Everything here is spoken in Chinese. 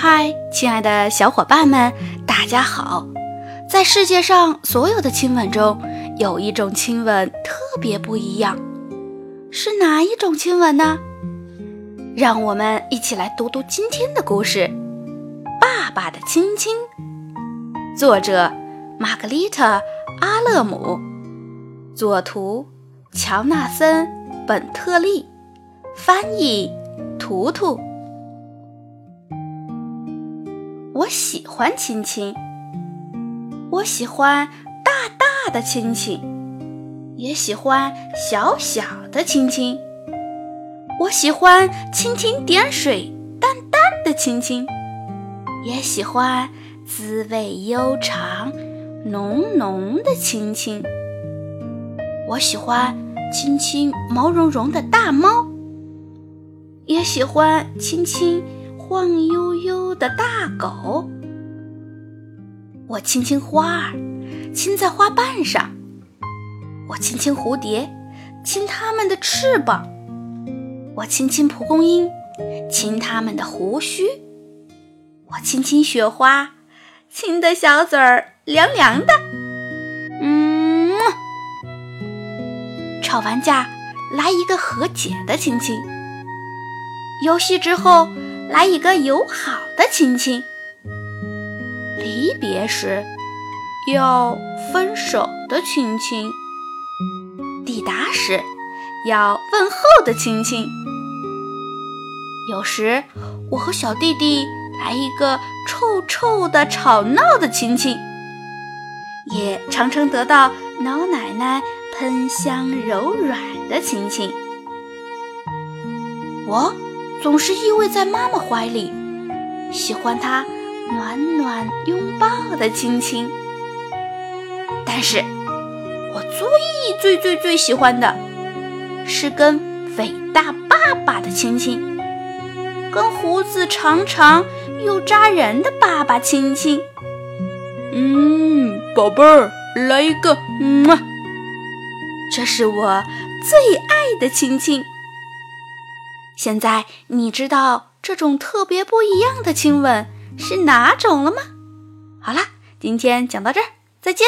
嗨，亲爱的小伙伴们，大家好！在世界上所有的亲吻中，有一种亲吻特别不一样，是哪一种亲吻呢？让我们一起来读读今天的故事《爸爸的亲亲》。作者：玛格丽特·阿勒姆，作图：乔纳森·本特利，翻译：图图。喜欢亲亲，我喜欢大大的亲亲，也喜欢小小的亲亲。我喜欢蜻蜓点水、淡淡的亲亲，也喜欢滋味悠长、浓浓的亲亲。我喜欢亲亲毛茸茸的大猫，也喜欢亲亲。晃悠悠的大狗，我亲亲花儿，亲在花瓣上；我亲亲蝴蝶，亲它们的翅膀；我亲亲蒲公英，亲它们的胡须；我亲亲雪花，亲的小嘴儿凉凉的。嗯，吵完架来一个和解的亲亲。游戏之后。来一个友好的亲亲，离别时要分手的亲亲，抵达时要问候的亲亲。有时我和小弟弟来一个臭臭的吵闹的亲亲，也常常得到老奶奶喷香柔软的亲亲。我。总是依偎在妈妈怀里，喜欢她暖暖拥抱的亲亲。但是，我最最最最喜欢的是跟伟大爸爸的亲亲，跟胡子长长又扎人的爸爸亲亲。嗯，宝贝儿，来一个，嗯，这是我最爱的亲亲。现在你知道这种特别不一样的亲吻是哪种了吗？好啦，今天讲到这儿，再见。